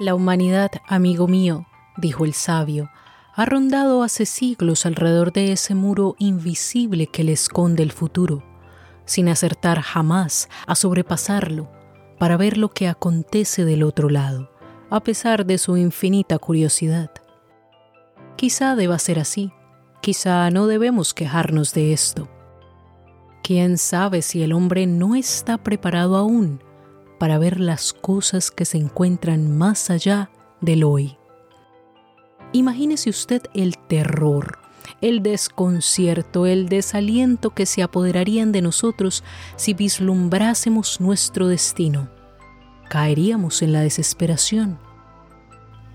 La humanidad, amigo mío, dijo el sabio, ha rondado hace siglos alrededor de ese muro invisible que le esconde el futuro, sin acertar jamás a sobrepasarlo para ver lo que acontece del otro lado, a pesar de su infinita curiosidad. Quizá deba ser así, quizá no debemos quejarnos de esto. ¿Quién sabe si el hombre no está preparado aún para ver las cosas que se encuentran más allá del hoy? Imagínese usted el terror, el desconcierto, el desaliento que se apoderarían de nosotros si vislumbrásemos nuestro destino. Caeríamos en la desesperación.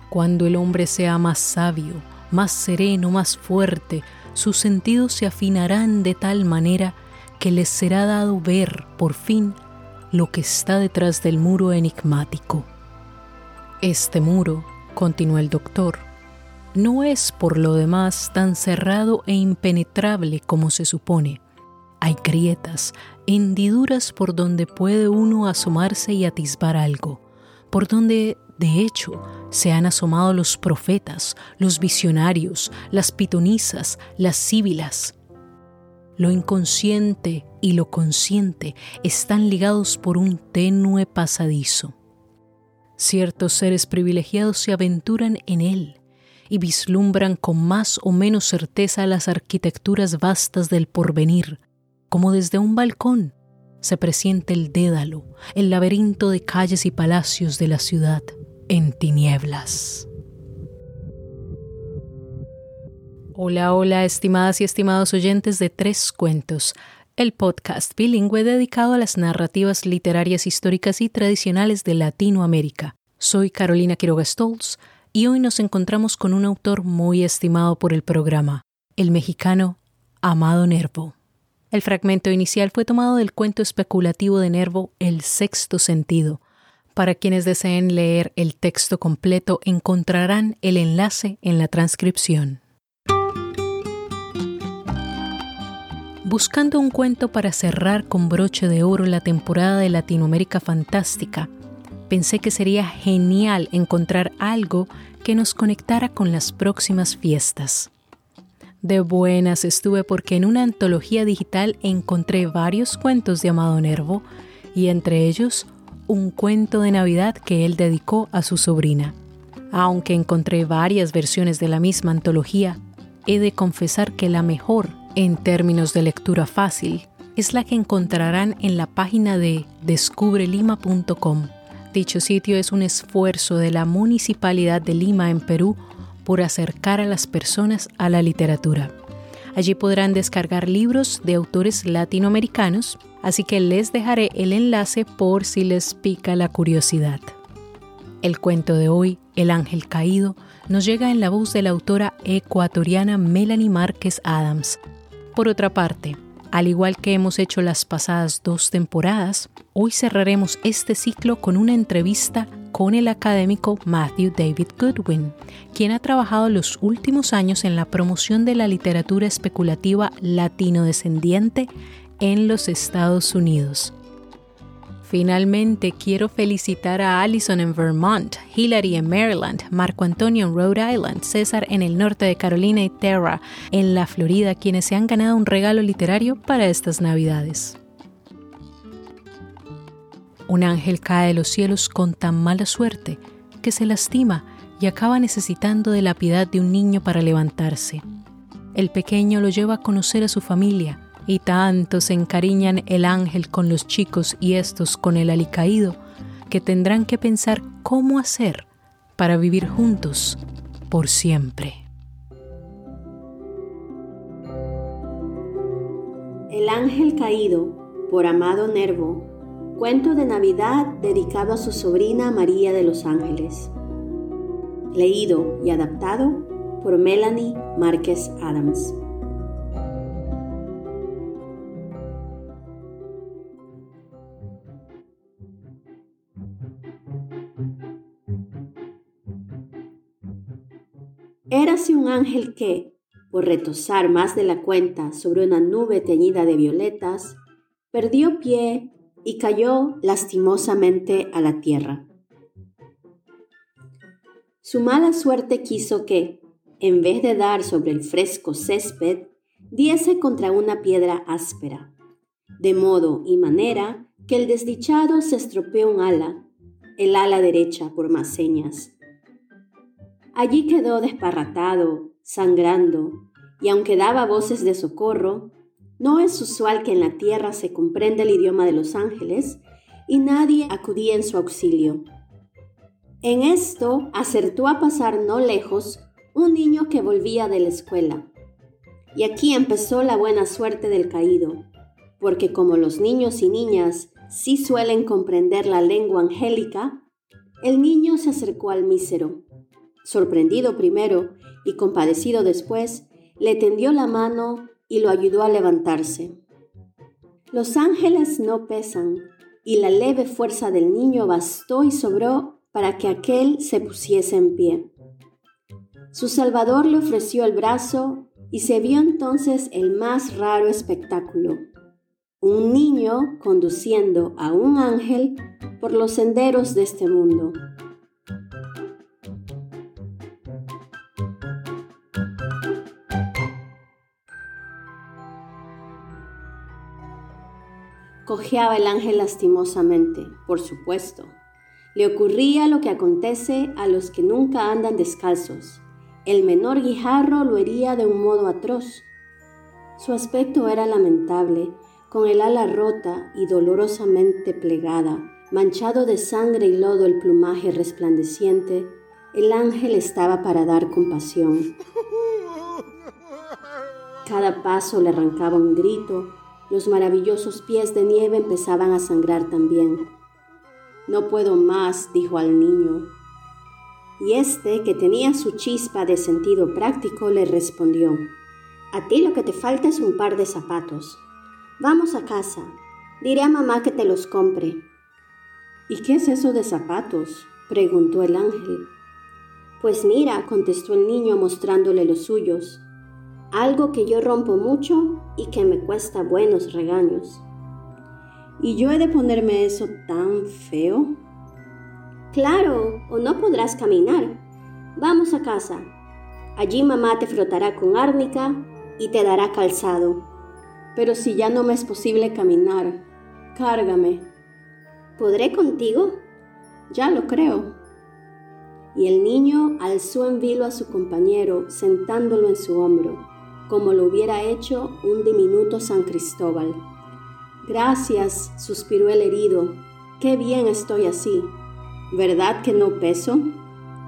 Cuando el hombre sea más sabio, más sereno, más fuerte, sus sentidos se afinarán de tal manera que les será dado ver, por fin, lo que está detrás del muro enigmático. Este muro, continuó el doctor, no es por lo demás tan cerrado e impenetrable como se supone. Hay grietas, hendiduras por donde puede uno asomarse y atisbar algo, por donde, de hecho, se han asomado los profetas, los visionarios, las pitonisas, las síbilas. Lo inconsciente y lo consciente están ligados por un tenue pasadizo. Ciertos seres privilegiados se aventuran en él y vislumbran con más o menos certeza las arquitecturas vastas del porvenir, como desde un balcón se presiente el dédalo, el laberinto de calles y palacios de la ciudad en tinieblas. Hola, hola, estimadas y estimados oyentes de Tres Cuentos, el podcast bilingüe dedicado a las narrativas literarias históricas y tradicionales de Latinoamérica. Soy Carolina Quiroga Stolz y hoy nos encontramos con un autor muy estimado por el programa, el mexicano Amado Nervo. El fragmento inicial fue tomado del cuento especulativo de Nervo El sexto sentido. Para quienes deseen leer el texto completo encontrarán el enlace en la transcripción. Buscando un cuento para cerrar con broche de oro la temporada de Latinoamérica Fantástica, pensé que sería genial encontrar algo que nos conectara con las próximas fiestas. De buenas estuve porque en una antología digital encontré varios cuentos de Amado Nervo y entre ellos un cuento de Navidad que él dedicó a su sobrina. Aunque encontré varias versiones de la misma antología, he de confesar que la mejor, en términos de lectura fácil, es la que encontrarán en la página de descubrelima.com Dicho sitio es un esfuerzo de la Municipalidad de Lima en Perú por acercar a las personas a la literatura. Allí podrán descargar libros de autores latinoamericanos, así que les dejaré el enlace por si les pica la curiosidad. El cuento de hoy, El ángel caído, nos llega en la voz de la autora ecuatoriana Melanie Márquez Adams. Por otra parte, al igual que hemos hecho las pasadas dos temporadas, hoy cerraremos este ciclo con una entrevista con el académico Matthew David Goodwin, quien ha trabajado los últimos años en la promoción de la literatura especulativa latino-descendiente en los Estados Unidos. Finalmente, quiero felicitar a Allison en Vermont, Hillary en Maryland, Marco Antonio en Rhode Island, César en el norte de Carolina y Terra en la Florida, quienes se han ganado un regalo literario para estas Navidades. Un ángel cae de los cielos con tan mala suerte que se lastima y acaba necesitando de la piedad de un niño para levantarse. El pequeño lo lleva a conocer a su familia, y tanto se encariñan el ángel con los chicos y estos con el alicaído, que tendrán que pensar cómo hacer para vivir juntos por siempre. El ángel caído, por Amado Nervo, cuento de Navidad dedicado a su sobrina María de los Ángeles. Leído y adaptado por Melanie Márquez Adams. Un ángel que, por retosar más de la cuenta sobre una nube teñida de violetas, perdió pie y cayó lastimosamente a la tierra. Su mala suerte quiso que, en vez de dar sobre el fresco césped, diese contra una piedra áspera, de modo y manera que el desdichado se estropeó un ala, el ala derecha por más señas. Allí quedó desparratado, sangrando, y aunque daba voces de socorro, no es usual que en la tierra se comprenda el idioma de los ángeles y nadie acudía en su auxilio. En esto acertó a pasar no lejos un niño que volvía de la escuela. Y aquí empezó la buena suerte del caído, porque como los niños y niñas sí suelen comprender la lengua angélica, el niño se acercó al mísero. Sorprendido primero y compadecido después, le tendió la mano y lo ayudó a levantarse. Los ángeles no pesan, y la leve fuerza del niño bastó y sobró para que aquel se pusiese en pie. Su Salvador le ofreció el brazo y se vio entonces el más raro espectáculo. Un niño conduciendo a un ángel por los senderos de este mundo. Cojeaba el ángel lastimosamente, por supuesto. Le ocurría lo que acontece a los que nunca andan descalzos. El menor guijarro lo hería de un modo atroz. Su aspecto era lamentable, con el ala rota y dolorosamente plegada, manchado de sangre y lodo el plumaje resplandeciente, el ángel estaba para dar compasión. Cada paso le arrancaba un grito, los maravillosos pies de nieve empezaban a sangrar también. No puedo más, dijo al niño. Y este, que tenía su chispa de sentido práctico, le respondió, A ti lo que te falta es un par de zapatos. Vamos a casa. Diré a mamá que te los compre. ¿Y qué es eso de zapatos? preguntó el ángel. Pues mira, contestó el niño mostrándole los suyos algo que yo rompo mucho y que me cuesta buenos regaños. ¿Y yo he de ponerme eso tan feo? Claro, o no podrás caminar. Vamos a casa. Allí mamá te frotará con árnica y te dará calzado. Pero si ya no me es posible caminar, cárgame. ¿Podré contigo? Ya lo creo. Y el niño alzó en vilo a su compañero, sentándolo en su hombro como lo hubiera hecho un diminuto San Cristóbal. Gracias, suspiró el herido, qué bien estoy así. ¿Verdad que no peso?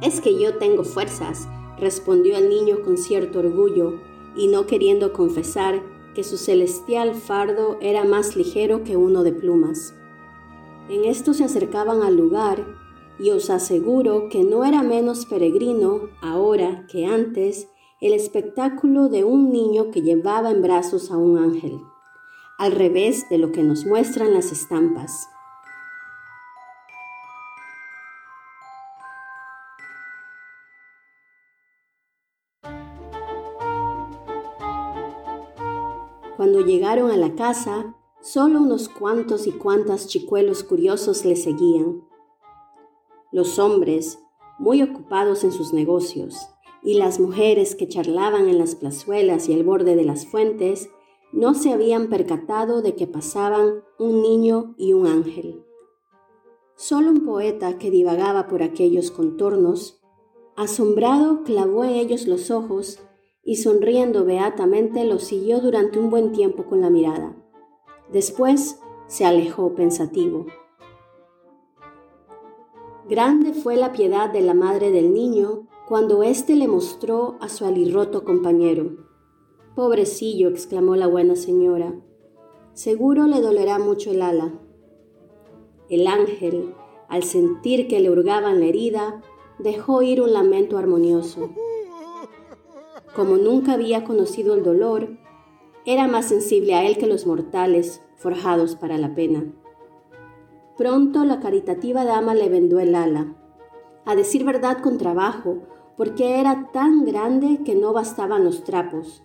Es que yo tengo fuerzas, respondió el niño con cierto orgullo, y no queriendo confesar que su celestial fardo era más ligero que uno de plumas. En esto se acercaban al lugar, y os aseguro que no era menos peregrino ahora que antes el espectáculo de un niño que llevaba en brazos a un ángel, al revés de lo que nos muestran las estampas. Cuando llegaron a la casa, solo unos cuantos y cuantas chicuelos curiosos le seguían. Los hombres, muy ocupados en sus negocios, y las mujeres que charlaban en las plazuelas y al borde de las fuentes no se habían percatado de que pasaban un niño y un ángel. Solo un poeta que divagaba por aquellos contornos, asombrado, clavó en ellos los ojos y sonriendo beatamente los siguió durante un buen tiempo con la mirada. Después se alejó pensativo. Grande fue la piedad de la madre del niño cuando éste le mostró a su alirroto compañero. Pobrecillo, exclamó la buena señora, seguro le dolerá mucho el ala. El ángel, al sentir que le hurgaban la herida, dejó ir un lamento armonioso. Como nunca había conocido el dolor, era más sensible a él que los mortales forjados para la pena. Pronto la caritativa dama le vendó el ala, a decir verdad con trabajo, porque era tan grande que no bastaban los trapos.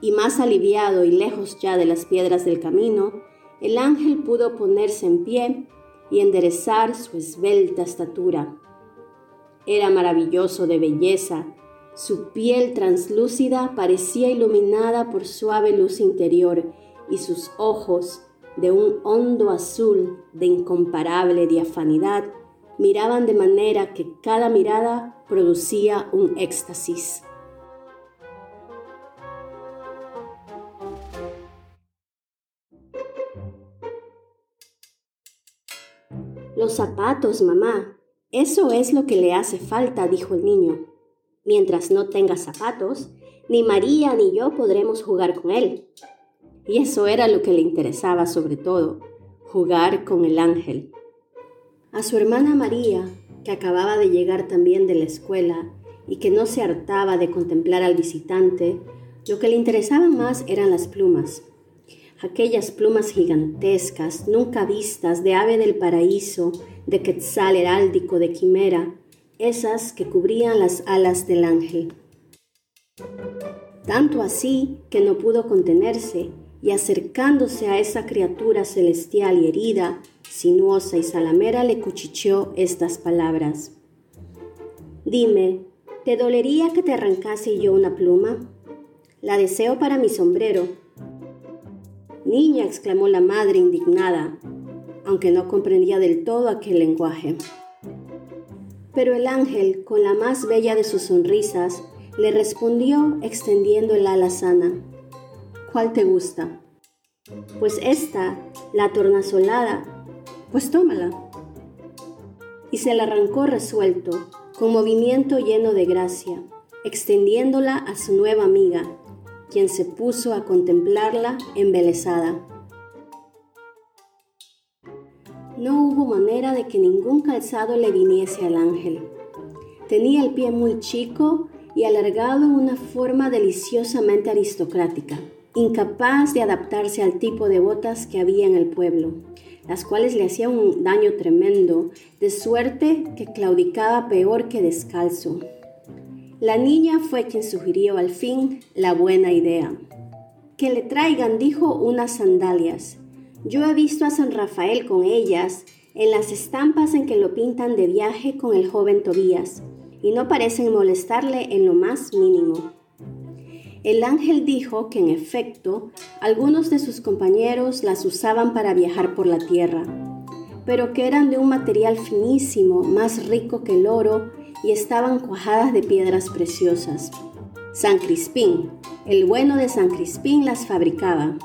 Y más aliviado y lejos ya de las piedras del camino, el ángel pudo ponerse en pie y enderezar su esbelta estatura. Era maravilloso de belleza. Su piel translúcida parecía iluminada por suave luz interior y sus ojos, de un hondo azul de incomparable diafanidad, miraban de manera que cada mirada producía un éxtasis. Los zapatos, mamá. Eso es lo que le hace falta, dijo el niño. Mientras no tenga zapatos, ni María ni yo podremos jugar con él. Y eso era lo que le interesaba sobre todo, jugar con el ángel. A su hermana María, que acababa de llegar también de la escuela y que no se hartaba de contemplar al visitante, lo que le interesaba más eran las plumas. Aquellas plumas gigantescas, nunca vistas, de ave del paraíso, de quetzal heráldico, de quimera, esas que cubrían las alas del ángel. Tanto así que no pudo contenerse y acercándose a esa criatura celestial y herida, sinuosa y salamera, le cuchicheó estas palabras. Dime, ¿te dolería que te arrancase yo una pluma? La deseo para mi sombrero. Niña, exclamó la madre indignada, aunque no comprendía del todo aquel lenguaje. Pero el ángel, con la más bella de sus sonrisas, le respondió extendiendo el ala sana. ¿Cuál te gusta? Pues esta, la tornasolada, pues tómala. Y se la arrancó resuelto, con movimiento lleno de gracia, extendiéndola a su nueva amiga, quien se puso a contemplarla embelesada. No hubo manera de que ningún calzado le viniese al ángel. Tenía el pie muy chico y alargado en una forma deliciosamente aristocrática incapaz de adaptarse al tipo de botas que había en el pueblo, las cuales le hacían un daño tremendo, de suerte que claudicaba peor que descalzo. La niña fue quien sugirió al fin la buena idea. Que le traigan, dijo, unas sandalias. Yo he visto a San Rafael con ellas en las estampas en que lo pintan de viaje con el joven Tobías, y no parecen molestarle en lo más mínimo. El ángel dijo que en efecto algunos de sus compañeros las usaban para viajar por la tierra, pero que eran de un material finísimo, más rico que el oro, y estaban cuajadas de piedras preciosas. San Crispín, el bueno de San Crispín las fabricaba.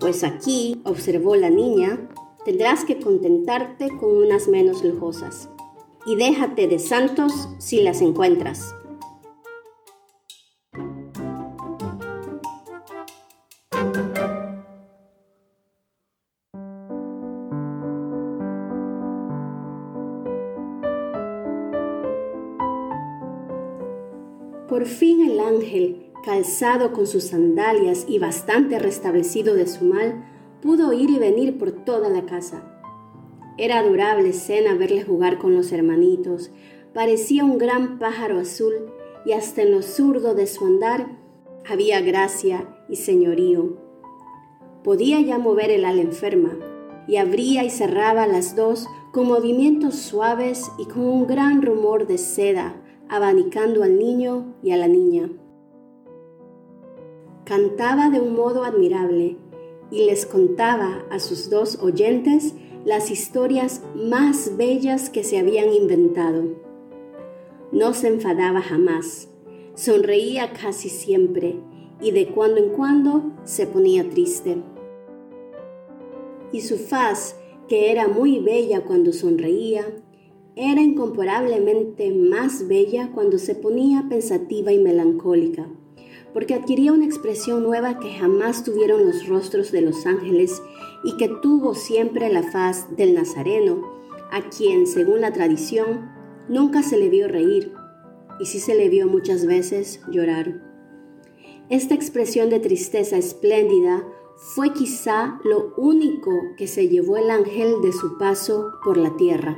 Pues aquí, observó la niña, tendrás que contentarte con unas menos lujosas. Y déjate de santos si las encuentras. Ángel, calzado con sus sandalias y bastante restablecido de su mal, pudo ir y venir por toda la casa. Era adorable escena verle jugar con los hermanitos, parecía un gran pájaro azul y hasta en lo zurdo de su andar había gracia y señorío. Podía ya mover el ala enferma y abría y cerraba las dos con movimientos suaves y con un gran rumor de seda abanicando al niño y a la niña. Cantaba de un modo admirable y les contaba a sus dos oyentes las historias más bellas que se habían inventado. No se enfadaba jamás, sonreía casi siempre y de cuando en cuando se ponía triste. Y su faz, que era muy bella cuando sonreía, era incomparablemente más bella cuando se ponía pensativa y melancólica, porque adquiría una expresión nueva que jamás tuvieron los rostros de los ángeles y que tuvo siempre la faz del Nazareno, a quien, según la tradición, nunca se le vio reír y sí se le vio muchas veces llorar. Esta expresión de tristeza espléndida fue quizá lo único que se llevó el ángel de su paso por la tierra.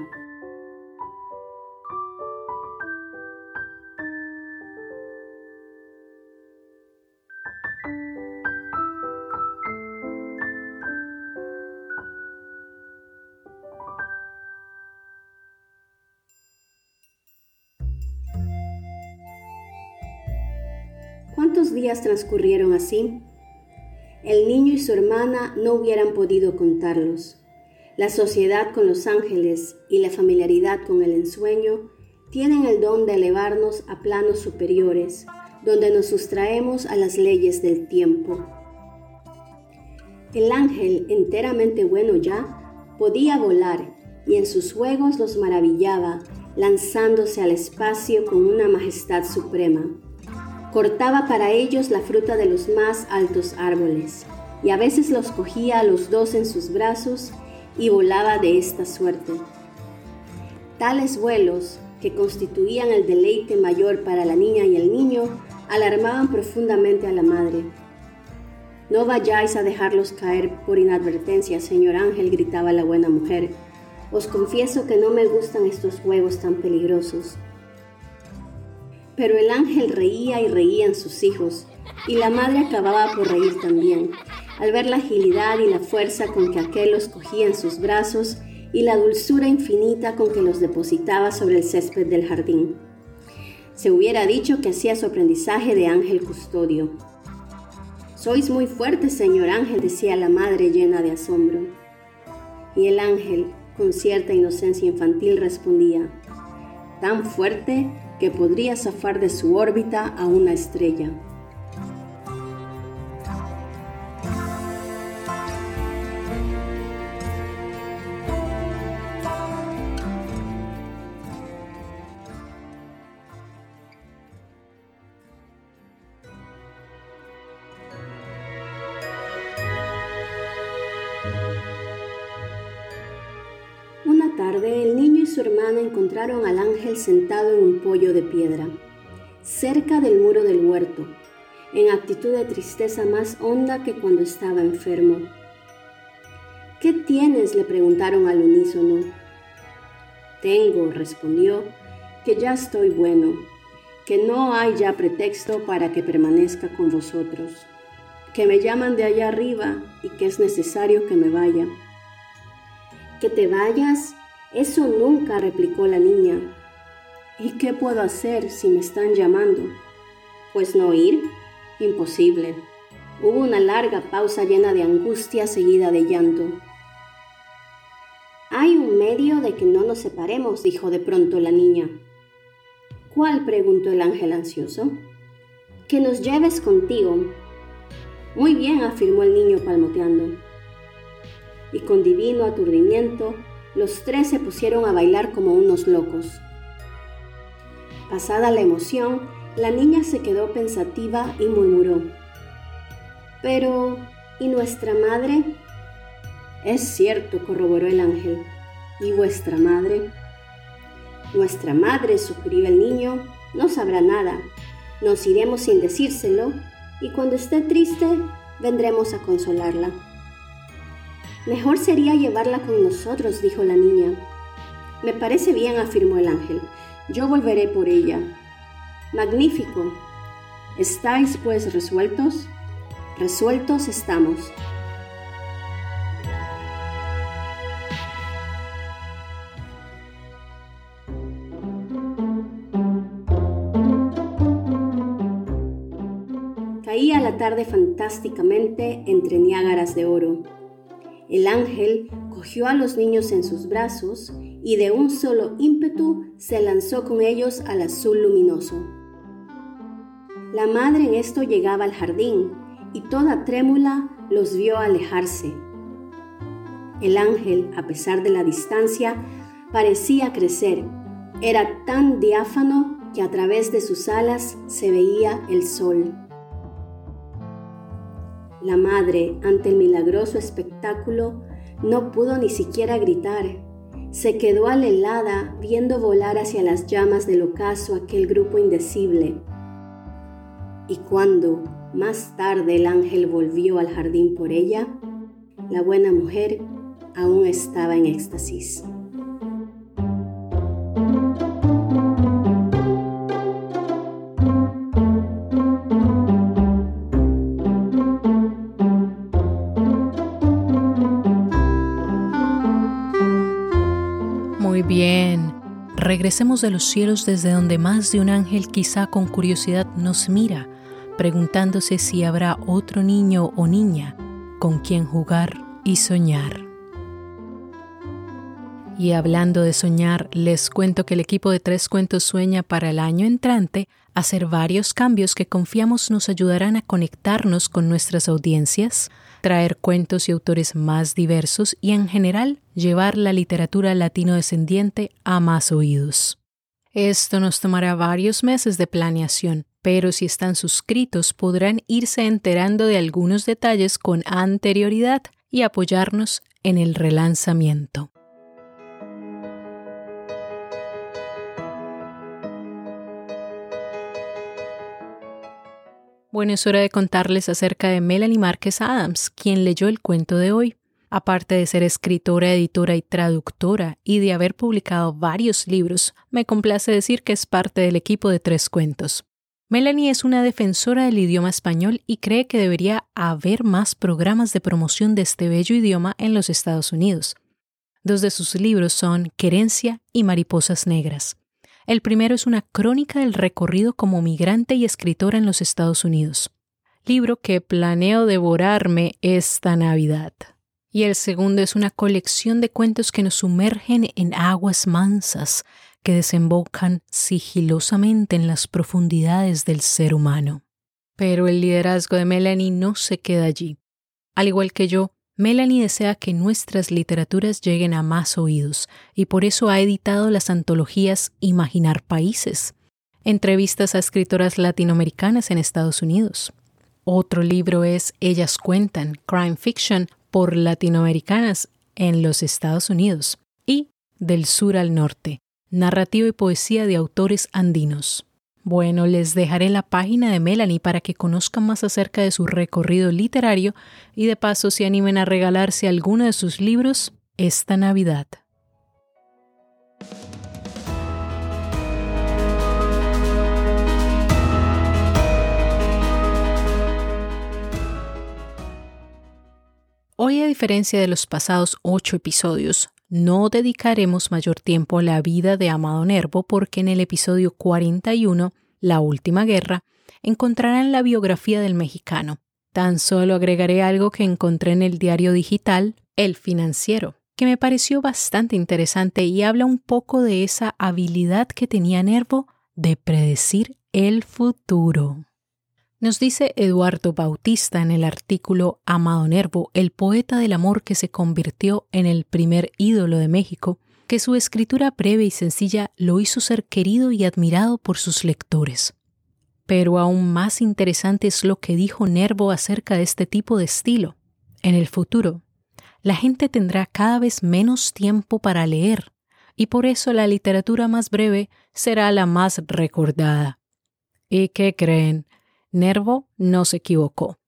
Transcurrieron así? El niño y su hermana no hubieran podido contarlos. La sociedad con los ángeles y la familiaridad con el ensueño tienen el don de elevarnos a planos superiores, donde nos sustraemos a las leyes del tiempo. El ángel, enteramente bueno ya, podía volar y en sus juegos los maravillaba, lanzándose al espacio con una majestad suprema. Cortaba para ellos la fruta de los más altos árboles, y a veces los cogía a los dos en sus brazos y volaba de esta suerte. Tales vuelos, que constituían el deleite mayor para la niña y el niño, alarmaban profundamente a la madre. No vayáis a dejarlos caer por inadvertencia, señor ángel, gritaba la buena mujer. Os confieso que no me gustan estos juegos tan peligrosos. Pero el ángel reía y reían sus hijos, y la madre acababa por reír también, al ver la agilidad y la fuerza con que aquel los cogía en sus brazos y la dulzura infinita con que los depositaba sobre el césped del jardín. Se hubiera dicho que hacía su aprendizaje de ángel custodio. Sois muy fuerte, señor ángel, decía la madre llena de asombro. Y el ángel, con cierta inocencia infantil, respondía, tan fuerte que podría zafar de su órbita a una estrella. tarde, su hermana encontraron al ángel sentado en un pollo de piedra, cerca del muro del huerto, en actitud de tristeza más honda que cuando estaba enfermo. ¿Qué tienes? le preguntaron al unísono. Tengo, respondió, que ya estoy bueno, que no hay ya pretexto para que permanezca con vosotros, que me llaman de allá arriba y que es necesario que me vaya. ¿Que te vayas? Eso nunca, replicó la niña. ¿Y qué puedo hacer si me están llamando? Pues no ir. Imposible. Hubo una larga pausa llena de angustia seguida de llanto. Hay un medio de que no nos separemos, dijo de pronto la niña. ¿Cuál? preguntó el ángel ansioso. Que nos lleves contigo. Muy bien, afirmó el niño palmoteando. Y con divino aturdimiento los tres se pusieron a bailar como unos locos. Pasada la emoción, la niña se quedó pensativa y murmuró, Pero, ¿y nuestra madre? Es cierto, corroboró el ángel. ¿Y vuestra madre? Nuestra madre, sugirió el niño, no sabrá nada. Nos iremos sin decírselo y cuando esté triste vendremos a consolarla. Mejor sería llevarla con nosotros, dijo la niña. Me parece bien, afirmó el ángel. Yo volveré por ella. Magnífico. ¿Estáis pues resueltos? Resueltos estamos. Caía la tarde fantásticamente entre niágaras de oro. El ángel cogió a los niños en sus brazos y de un solo ímpetu se lanzó con ellos al azul luminoso. La madre en esto llegaba al jardín y toda trémula los vio alejarse. El ángel, a pesar de la distancia, parecía crecer. Era tan diáfano que a través de sus alas se veía el sol. La madre, ante el milagroso espectáculo, no pudo ni siquiera gritar. Se quedó alelada viendo volar hacia las llamas del ocaso aquel grupo indecible. Y cuando, más tarde, el ángel volvió al jardín por ella, la buena mujer aún estaba en éxtasis. Regresemos de los cielos desde donde más de un ángel quizá con curiosidad nos mira preguntándose si habrá otro niño o niña con quien jugar y soñar. Y hablando de soñar, les cuento que el equipo de Tres Cuentos sueña para el año entrante hacer varios cambios que confiamos nos ayudarán a conectarnos con nuestras audiencias, traer cuentos y autores más diversos y en general llevar la literatura latino descendiente a más oídos. Esto nos tomará varios meses de planeación, pero si están suscritos podrán irse enterando de algunos detalles con anterioridad y apoyarnos en el relanzamiento. Bueno, es hora de contarles acerca de Melanie Márquez Adams, quien leyó el cuento de hoy. Aparte de ser escritora, editora y traductora y de haber publicado varios libros, me complace decir que es parte del equipo de Tres Cuentos. Melanie es una defensora del idioma español y cree que debería haber más programas de promoción de este bello idioma en los Estados Unidos. Dos de sus libros son Querencia y Mariposas Negras. El primero es una crónica del recorrido como migrante y escritora en los Estados Unidos, libro que planeo devorarme esta Navidad. Y el segundo es una colección de cuentos que nos sumergen en aguas mansas que desembocan sigilosamente en las profundidades del ser humano. Pero el liderazgo de Melanie no se queda allí. Al igual que yo, Melanie desea que nuestras literaturas lleguen a más oídos y por eso ha editado las antologías Imaginar Países, entrevistas a escritoras latinoamericanas en Estados Unidos. Otro libro es Ellas Cuentan, Crime Fiction por latinoamericanas en los Estados Unidos y Del Sur al Norte, narrativa y poesía de autores andinos. Bueno, les dejaré la página de Melanie para que conozcan más acerca de su recorrido literario y de paso se animen a regalarse alguno de sus libros esta Navidad. Hoy, a diferencia de los pasados ocho episodios, no dedicaremos mayor tiempo a la vida de Amado Nervo porque en el episodio 41, La Última Guerra, encontrarán la biografía del mexicano. Tan solo agregaré algo que encontré en el diario digital, El Financiero, que me pareció bastante interesante y habla un poco de esa habilidad que tenía Nervo de predecir el futuro. Nos dice Eduardo Bautista en el artículo Amado Nervo, el poeta del amor que se convirtió en el primer ídolo de México, que su escritura breve y sencilla lo hizo ser querido y admirado por sus lectores. Pero aún más interesante es lo que dijo Nervo acerca de este tipo de estilo. En el futuro, la gente tendrá cada vez menos tiempo para leer, y por eso la literatura más breve será la más recordada. ¿Y qué creen? Nervo no se equivocó.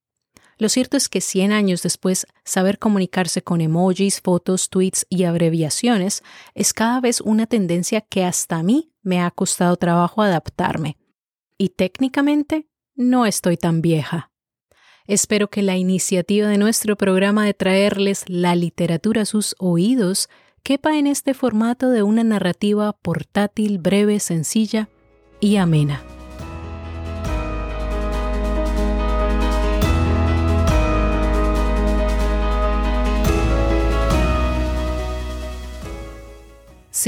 Lo cierto es que 100 años después, saber comunicarse con emojis, fotos, tweets y abreviaciones es cada vez una tendencia que hasta a mí me ha costado trabajo adaptarme. Y técnicamente no estoy tan vieja. Espero que la iniciativa de nuestro programa de traerles la literatura a sus oídos quepa en este formato de una narrativa portátil, breve, sencilla y amena.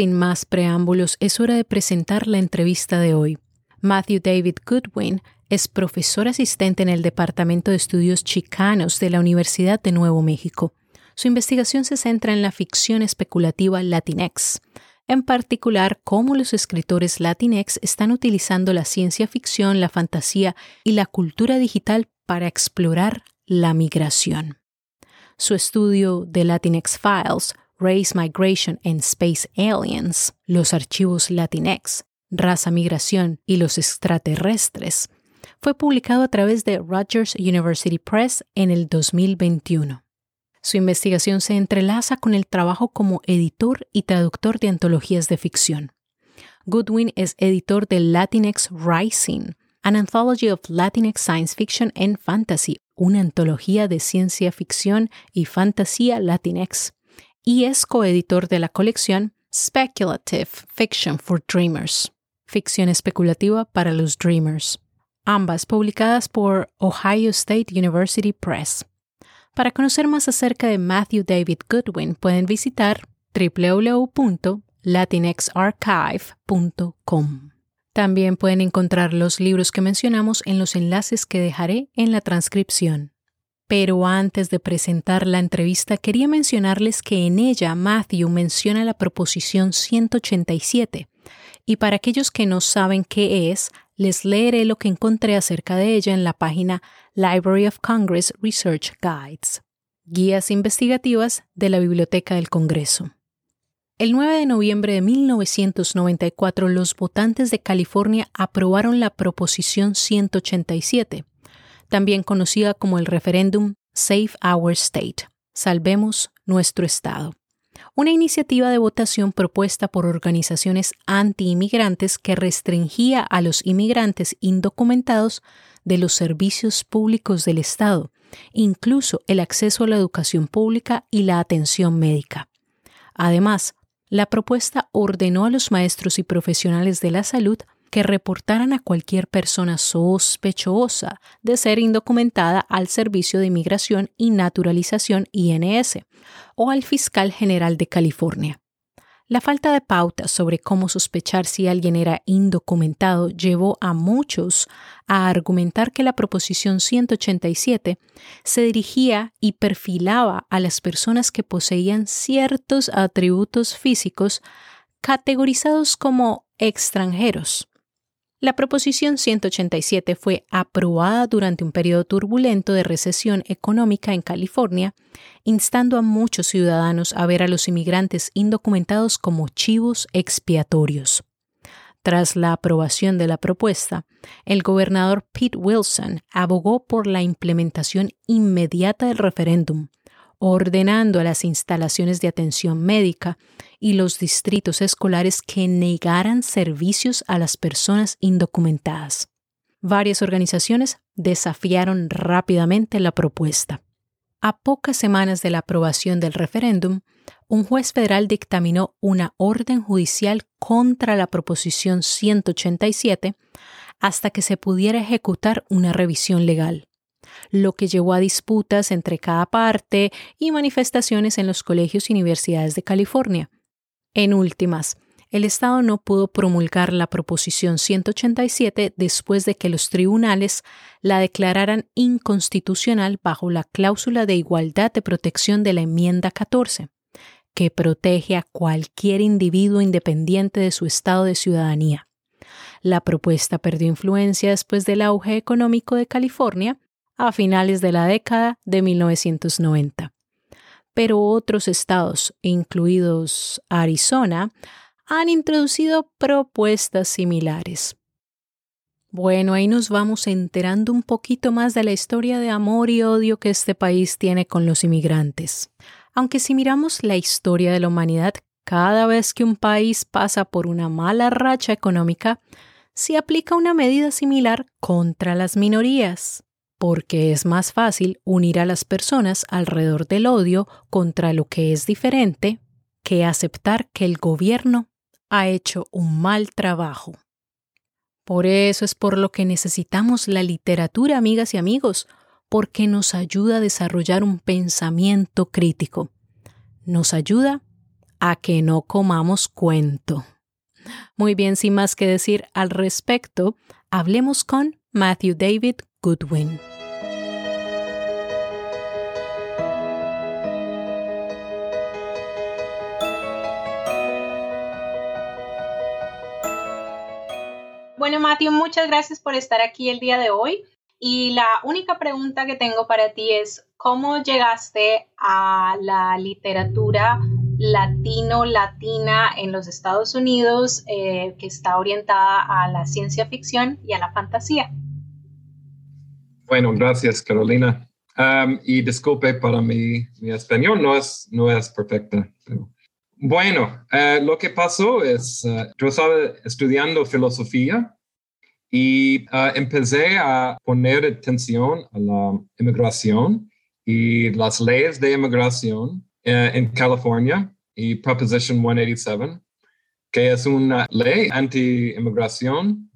Sin más preámbulos, es hora de presentar la entrevista de hoy. Matthew David Goodwin es profesor asistente en el Departamento de Estudios Chicanos de la Universidad de Nuevo México. Su investigación se centra en la ficción especulativa Latinx, en particular cómo los escritores Latinx están utilizando la ciencia ficción, la fantasía y la cultura digital para explorar la migración. Su estudio de Latinx Files Race Migration and Space Aliens, los archivos Latinx, Raza Migración y los extraterrestres, fue publicado a través de Rogers University Press en el 2021. Su investigación se entrelaza con el trabajo como editor y traductor de antologías de ficción. Goodwin es editor de Latinx Rising, an anthology of Latinx science fiction and fantasy, una antología de ciencia ficción y fantasía Latinx y es coeditor de la colección Speculative Fiction for Dreamers, ficción especulativa para los dreamers. ambas publicadas por Ohio State University Press. Para conocer más acerca de Matthew David Goodwin, pueden visitar www.latinxarchive.com. También pueden encontrar los libros que mencionamos en los enlaces que dejaré en la transcripción. Pero antes de presentar la entrevista, quería mencionarles que en ella Matthew menciona la proposición 187, y para aquellos que no saben qué es, les leeré lo que encontré acerca de ella en la página Library of Congress Research Guides, guías investigativas de la Biblioteca del Congreso. El 9 de noviembre de 1994, los votantes de California aprobaron la Proposición 187, también conocida como el referéndum Save Our State, Salvemos nuestro Estado, una iniciativa de votación propuesta por organizaciones anti-inmigrantes que restringía a los inmigrantes indocumentados de los servicios públicos del Estado, incluso el acceso a la educación pública y la atención médica. Además, la propuesta ordenó a los maestros y profesionales de la salud que reportaran a cualquier persona sospechosa de ser indocumentada al Servicio de Inmigración y Naturalización INS o al Fiscal General de California. La falta de pautas sobre cómo sospechar si alguien era indocumentado llevó a muchos a argumentar que la Proposición 187 se dirigía y perfilaba a las personas que poseían ciertos atributos físicos categorizados como extranjeros la Proposición 187 fue aprobada durante un periodo turbulento de recesión económica en California, instando a muchos ciudadanos a ver a los inmigrantes indocumentados como chivos expiatorios. Tras la aprobación de la propuesta, el gobernador Pete Wilson abogó por la implementación inmediata del referéndum, ordenando a las instalaciones de atención médica y los distritos escolares que negaran servicios a las personas indocumentadas. Varias organizaciones desafiaron rápidamente la propuesta. A pocas semanas de la aprobación del referéndum, un juez federal dictaminó una orden judicial contra la proposición 187 hasta que se pudiera ejecutar una revisión legal lo que llevó a disputas entre cada parte y manifestaciones en los colegios y universidades de California. En últimas, el Estado no pudo promulgar la Proposición 187 después de que los tribunales la declararan inconstitucional bajo la cláusula de igualdad de protección de la enmienda 14, que protege a cualquier individuo independiente de su estado de ciudadanía. La propuesta perdió influencia después del auge económico de California a finales de la década de 1990. Pero otros estados, incluidos Arizona, han introducido propuestas similares. Bueno, ahí nos vamos enterando un poquito más de la historia de amor y odio que este país tiene con los inmigrantes. Aunque si miramos la historia de la humanidad, cada vez que un país pasa por una mala racha económica, se aplica una medida similar contra las minorías porque es más fácil unir a las personas alrededor del odio contra lo que es diferente que aceptar que el gobierno ha hecho un mal trabajo. Por eso es por lo que necesitamos la literatura, amigas y amigos, porque nos ayuda a desarrollar un pensamiento crítico. Nos ayuda a que no comamos cuento. Muy bien, sin más que decir al respecto, hablemos con Matthew David Goodwin. Bueno, Matthew, muchas gracias por estar aquí el día de hoy. Y la única pregunta que tengo para ti es, ¿cómo llegaste a la literatura latino-latina en los Estados Unidos eh, que está orientada a la ciencia ficción y a la fantasía? Bueno, gracias, Carolina. Um, y disculpe para mi, mi español, no es, no es perfecta. Bueno, eh, lo que pasó es, uh, yo estaba estudiando filosofía y uh, empecé a poner atención a la inmigración y las leyes de inmigración en California y Proposition 187, que es una ley anti-inmigración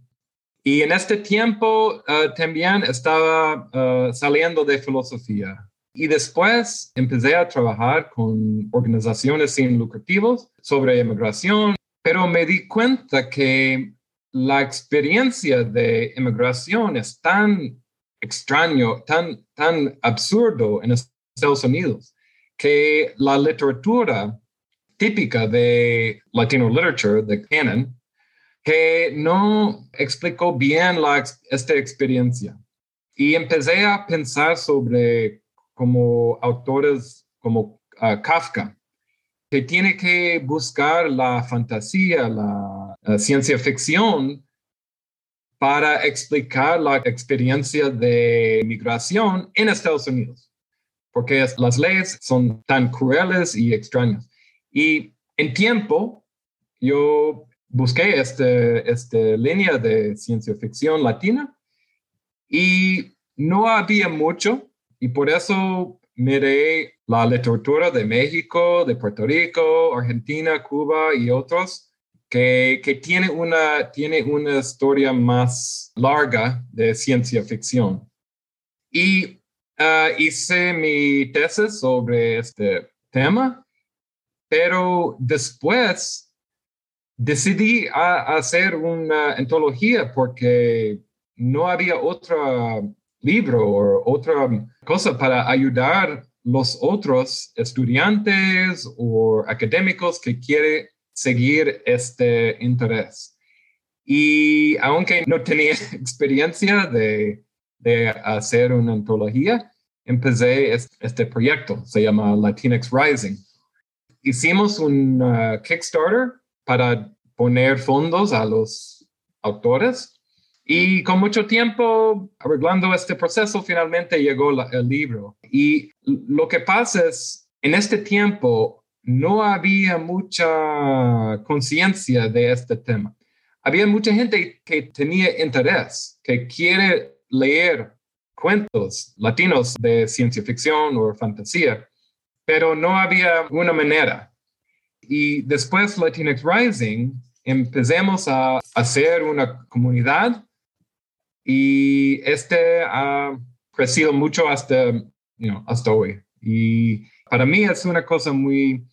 Y en este tiempo uh, también estaba uh, saliendo de filosofía. Y después empecé a trabajar con organizaciones sin lucrativos sobre inmigración, pero me di cuenta que la experiencia de inmigración es tan extraño, tan, tan absurdo en Estados Unidos, que la literatura típica de Latino literature, de canon, que no explicó bien esta experiencia. Y empecé a pensar sobre como autores como ah, Kafka, que tiene que buscar la fantasía, la, la ciencia ficción para explicar la experiencia de migración en Estados Unidos, porque las leyes son tan crueles y extrañas. Y en tiempo, yo busqué esta este línea de ciencia ficción latina y no había mucho y por eso miré la literatura de México, de Puerto Rico, Argentina, Cuba y otros que, que tiene, una, tiene una historia más larga de ciencia ficción. Y uh, hice mi tesis sobre este tema, pero después decidí hacer una antología porque no había otro libro o otra cosa para ayudar los otros estudiantes o académicos que quieren seguir este interés. Y aunque no tenía experiencia de, de hacer una antología, empecé este proyecto, se llama Latinx Rising. Hicimos un Kickstarter para poner fondos a los autores y con mucho tiempo arreglando este proceso, finalmente llegó el libro. Y lo que pasa es, en este tiempo no había mucha conciencia de este tema. Había mucha gente que tenía interés, que quiere leer cuentos latinos de ciencia ficción o fantasía, pero no había una manera. Y después Latinx Rising empecemos a hacer una comunidad y este ha crecido mucho hasta, hasta hoy. Y para mí es una cosa muy,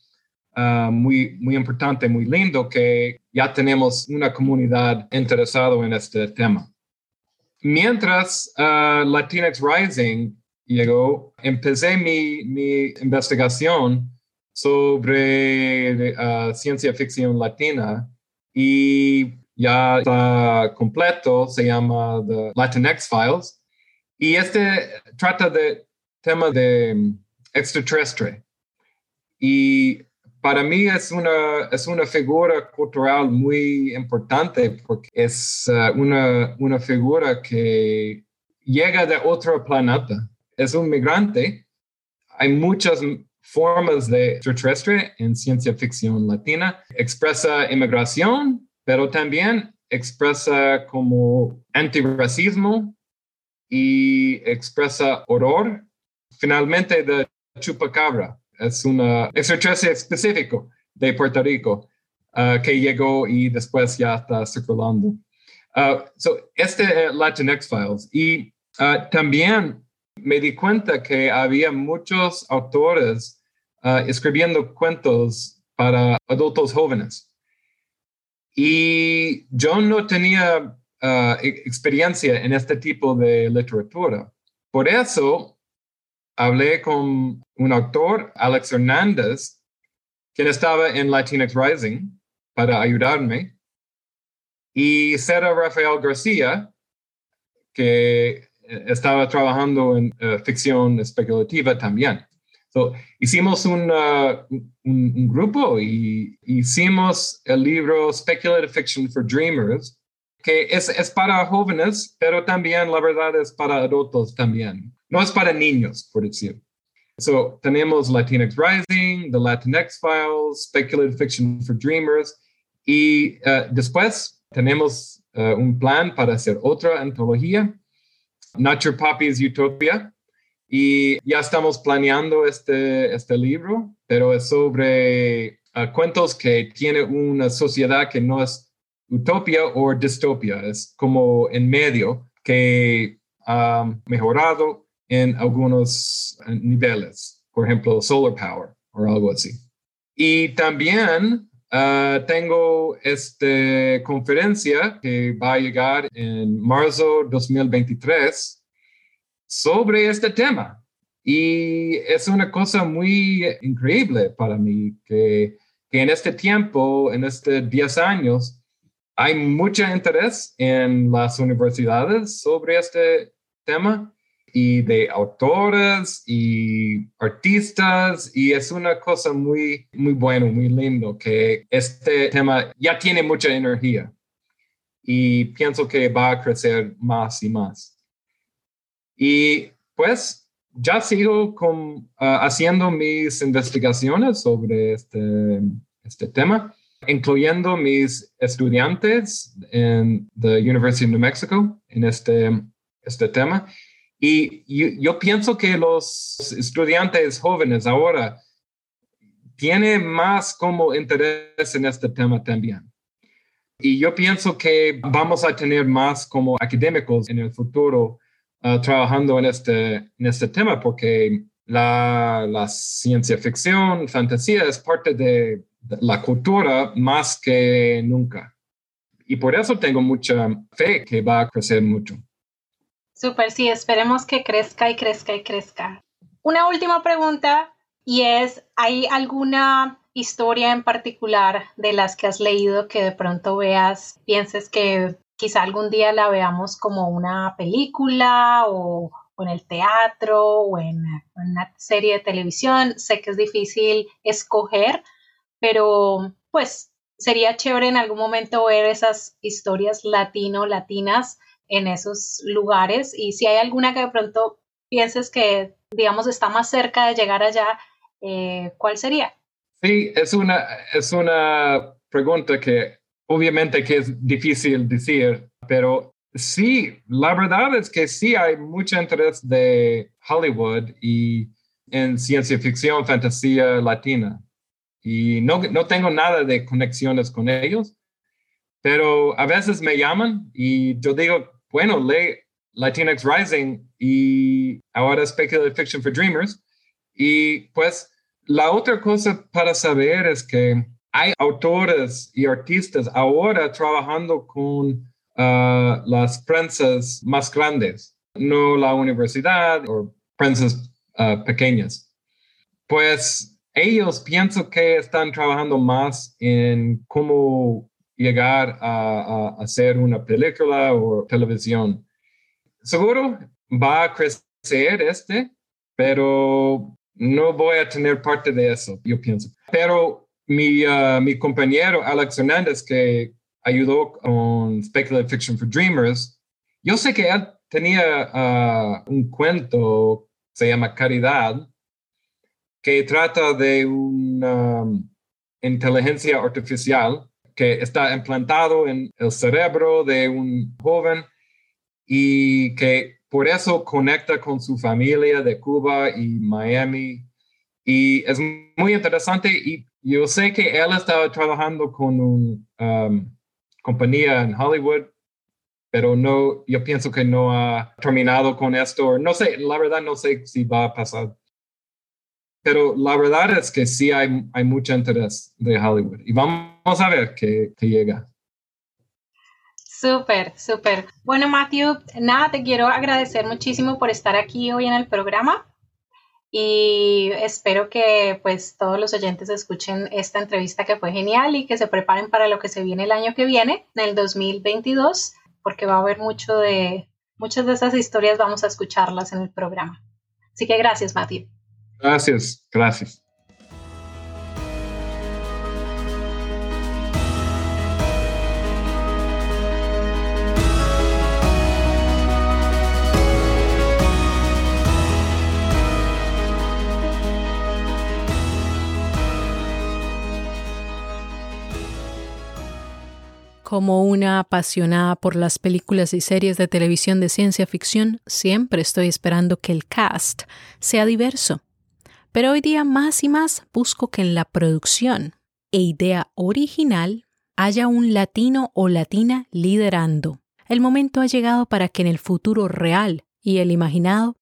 ah, muy, muy importante, muy lindo que ya tenemos una comunidad interesada en este tema. Mientras uh, Latinx Rising llegó, empecé mi, mi investigación sobre ah, ciencia ficción latina y ya está completo, se llama The Latinx Files. Y este trata de tema de mm, extraterrestre. Y para mí es una, es una figura cultural muy importante porque es uh, una, una figura que llega de otro planeta. Es un migrante. Hay muchas formas de extraterrestre en ciencia ficción latina. Expresa inmigración, pero también expresa como antirracismo y expresa horror. Finalmente, de chupacabra es un extraterrestre específico de Puerto Rico uh, que llegó y después ya está circulando. Uh, so, este es Latinx Files. Y uh, también me di cuenta que había muchos autores escribiendo cuentos para adultos jóvenes. Y yo no tenía uh, experiencia en este tipo de literatura. Por eso hablé con un autor, Alex Hernández, quien estaba en Latinx Rising para ayudarme, y Sara Rafael García, que estaba trabajando en uh, ficción especulativa también. So, hicimos un, uh, un, grupo y hicimos el libro Speculative Fiction for Dreamers, que es, es, para jóvenes, pero también la verdad es para adultos también. No es para niños, por decir. So, tenemos Latinx Rising, The Latinx Files, Speculative Fiction for Dreamers, y uh, después tenemos uh, un plan para hacer otra antología, Not Your Poppy's Utopia, y ya estamos planeando este, este libro, pero es sobre uh, cuentos que tiene una sociedad que no es utopia o distopia, es como en medio que ha mejorado en algunos niveles, por ejemplo, solar power o algo así. Y también uh, tengo esta conferencia que va a llegar en marzo 2023 sobre este tema. Y es una cosa muy increíble para mí que, que en este tiempo, en estos 10 años, hay mucho interés en las universidades sobre este tema y de autores y artistas y es una cosa muy, muy bueno, muy lindo que este tema ya tiene mucha energía y pienso que va a crecer más y más. Y pues ya sigo con, ah, haciendo mis investigaciones sobre este, este tema incluyendo mis estudiantes en la University of New Mexico en este, este tema. Y yo, pienso que los estudiantes jóvenes ahora tienen más como interés en este tema también. Y yo pienso que vamos a tener más como académicos en el futuro uh, trabajando en este, en este tema porque la, la ciencia ficción, fantasía es parte de la cultura más que nunca. Y por eso tengo mucha fe que va a crecer mucho. Súper, sí, esperemos que crezca y crezca y crezca. Una última pregunta y es, ¿hay alguna historia en particular de las que has leído que de pronto veas, pienses que quizá algún día la veamos como una película o, en el teatro o en una serie de televisión? Sé que es difícil escoger, pero pues sería chévere en algún momento ver esas historias latino-latinas en esos lugares y si hay alguna que de pronto pienses que, digamos, está más cerca de llegar allá, eh, ¿cuál sería? Sí, es una, es una pregunta que obviamente que es difícil decir, pero sí, la verdad es que sí hay mucho interés de Hollywood y en ciencia ficción, fantasía latina y no, no tengo nada de conexiones con ellos, pero a veces me llaman y yo digo, bueno, lee Latinx Rising y ahora Speculative Fiction for Dreamers. Y pues la otra cosa para saber es que hay autores y artistas ahora trabajando con uh, las prensas más grandes, no la universidad o prensas uh, pequeñas. Pues ellos pienso que están trabajando más en cómo llegar a, hacer una película o televisión. Seguro va a crecer este, pero no voy a tener parte de eso, yo pienso. Pero mi, uh, mi compañero Alex Hernández, que ayudó con Speculative Fiction for Dreamers, yo sé que él tenía uh, un cuento, se llama Caridad, que trata de una um, inteligencia artificial que está implantado en el cerebro de un joven y que por eso conecta con su familia de Cuba y Miami. Y es muy interesante y yo sé que él estaba trabajando con una um, compañía en Hollywood, pero no, yo pienso que no ha terminado con esto. No sé, la verdad no sé si va a pasar pero la verdad es que sí hay, hay mucho interés de Hollywood y vamos a ver qué, llega. Súper, súper. Bueno, Matthew, nada, te quiero agradecer muchísimo por estar aquí hoy en el programa y espero que pues todos los oyentes escuchen esta entrevista que fue genial y que se preparen para lo que se viene el año que viene, en el 2022, porque va a haber mucho de, muchas de esas historias vamos a escucharlas en el programa. Así que gracias, Matthew. Gracias, gracias. Como una apasionada por las películas y series de televisión de ciencia ficción, siempre estoy esperando que el cast sea diverso pero hoy día más y más busco que en la producción e idea original haya un latino o latina liderando. El momento ha llegado para que en el futuro real y el imaginado,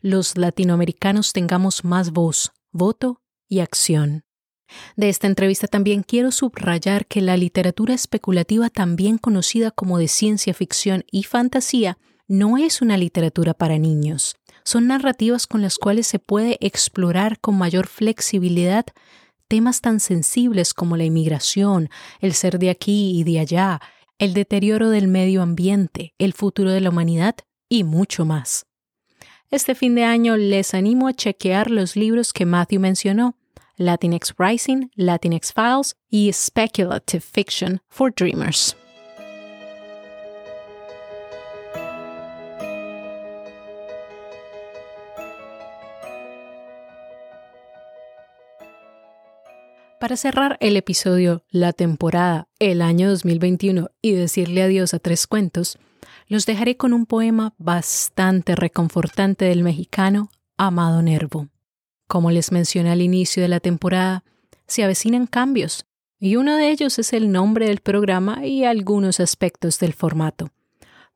los latinoamericanos tengamos más voz, voto y acción. De esta entrevista también quiero subrayar que la literatura especulativa, también conocida como de ciencia ficción y fantasía, no es una literatura para niños. Son narrativas con las cuales se puede explorar con mayor flexibilidad temas tan sensibles como la inmigración, el ser de aquí y de allá, el deterioro del medio ambiente, el futuro de la humanidad y mucho más. Este fin de año les animo a chequear los libros que Matthew mencionó, Latinx Rising, Latinx Files y Speculative Fiction for Dreamers. Para cerrar el episodio, la temporada, el año 2021 y decirle adiós a tres cuentos, los dejaré con un poema bastante reconfortante del mexicano Amado Nervo. Como les mencioné al inicio de la temporada, se avecinan cambios, y uno de ellos es el nombre del programa y algunos aspectos del formato.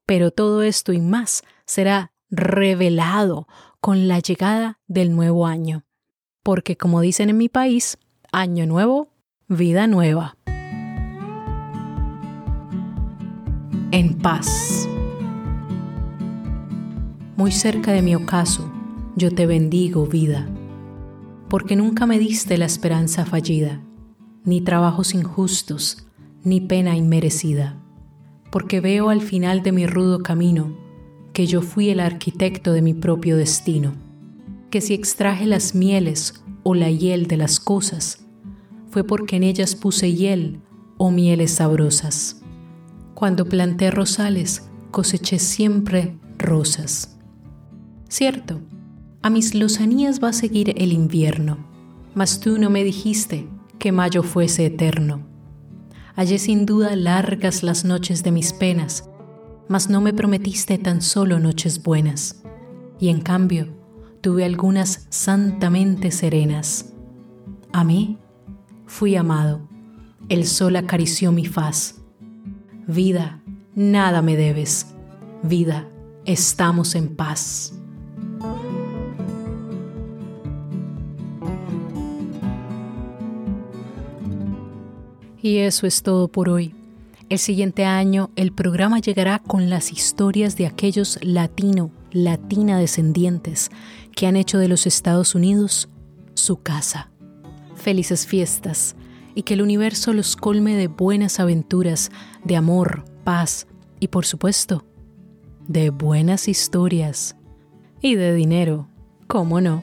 Pero todo esto y más será revelado con la llegada del nuevo año. Porque como dicen en mi país, Año nuevo, vida nueva. En paz. Muy cerca de mi ocaso, yo te bendigo, vida, porque nunca me diste la esperanza fallida, ni trabajos injustos, ni pena inmerecida, porque veo al final de mi rudo camino que yo fui el arquitecto de mi propio destino, que si extraje las mieles o la hiel de las cosas, fue porque en ellas puse hiel o mieles sabrosas. Cuando planté rosales, coseché siempre rosas. Cierto, a mis lozanías va a seguir el invierno, mas tú no me dijiste que mayo fuese eterno. Hallé sin duda largas las noches de mis penas, mas no me prometiste tan solo noches buenas. Y en cambio, tuve algunas santamente serenas. A mí fui amado. El sol acarició mi faz. Vida, nada me debes. Vida, estamos en paz. Y eso es todo por hoy. El siguiente año el programa llegará con las historias de aquellos latino, latina descendientes que han hecho de los Estados Unidos su casa felices fiestas y que el universo los colme de buenas aventuras, de amor, paz y por supuesto, de buenas historias y de dinero, ¿cómo no?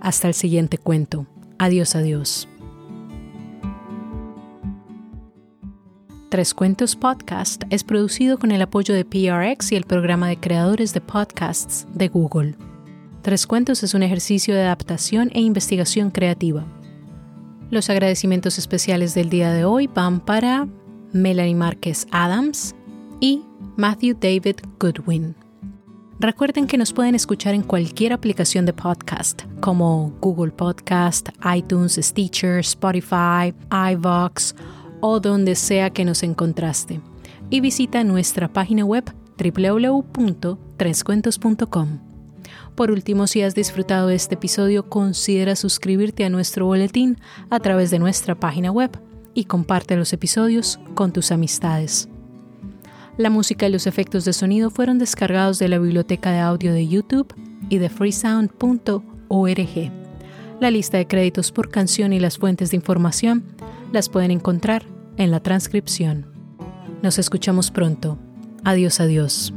Hasta el siguiente cuento. Adiós, adiós. Tres Cuentos Podcast es producido con el apoyo de PRX y el programa de creadores de podcasts de Google. Tres Cuentos es un ejercicio de adaptación e investigación creativa. Los agradecimientos especiales del día de hoy van para Melanie Márquez Adams y Matthew David Goodwin. Recuerden que nos pueden escuchar en cualquier aplicación de podcast, como Google Podcast, iTunes, Stitcher, Spotify, iVox o donde sea que nos encontraste. Y visita nuestra página web www.trescuentos.com. Por último, si has disfrutado de este episodio, considera suscribirte a nuestro boletín a través de nuestra página web y comparte los episodios con tus amistades. La música y los efectos de sonido fueron descargados de la biblioteca de audio de YouTube y de freesound.org. La lista de créditos por canción y las fuentes de información las pueden encontrar en la transcripción. Nos escuchamos pronto. Adiós, adiós.